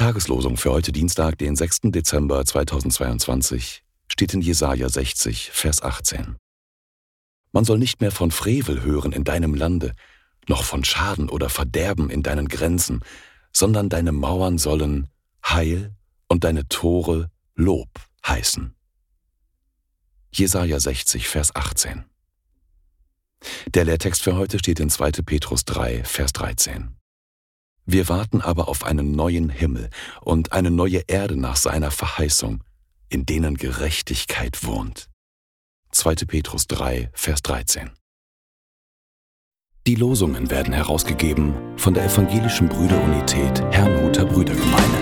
Tageslosung für heute Dienstag, den 6. Dezember 2022, steht in Jesaja 60, Vers 18. Man soll nicht mehr von Frevel hören in deinem Lande, noch von Schaden oder Verderben in deinen Grenzen, sondern deine Mauern sollen Heil und deine Tore Lob heißen. Jesaja 60, Vers 18. Der Lehrtext für heute steht in 2. Petrus 3, Vers 13. Wir warten aber auf einen neuen Himmel und eine neue Erde nach seiner Verheißung, in denen Gerechtigkeit wohnt. 2. Petrus 3, Vers 13. Die Losungen werden herausgegeben von der Evangelischen Brüderunität Herrnhuter Brüdergemeine.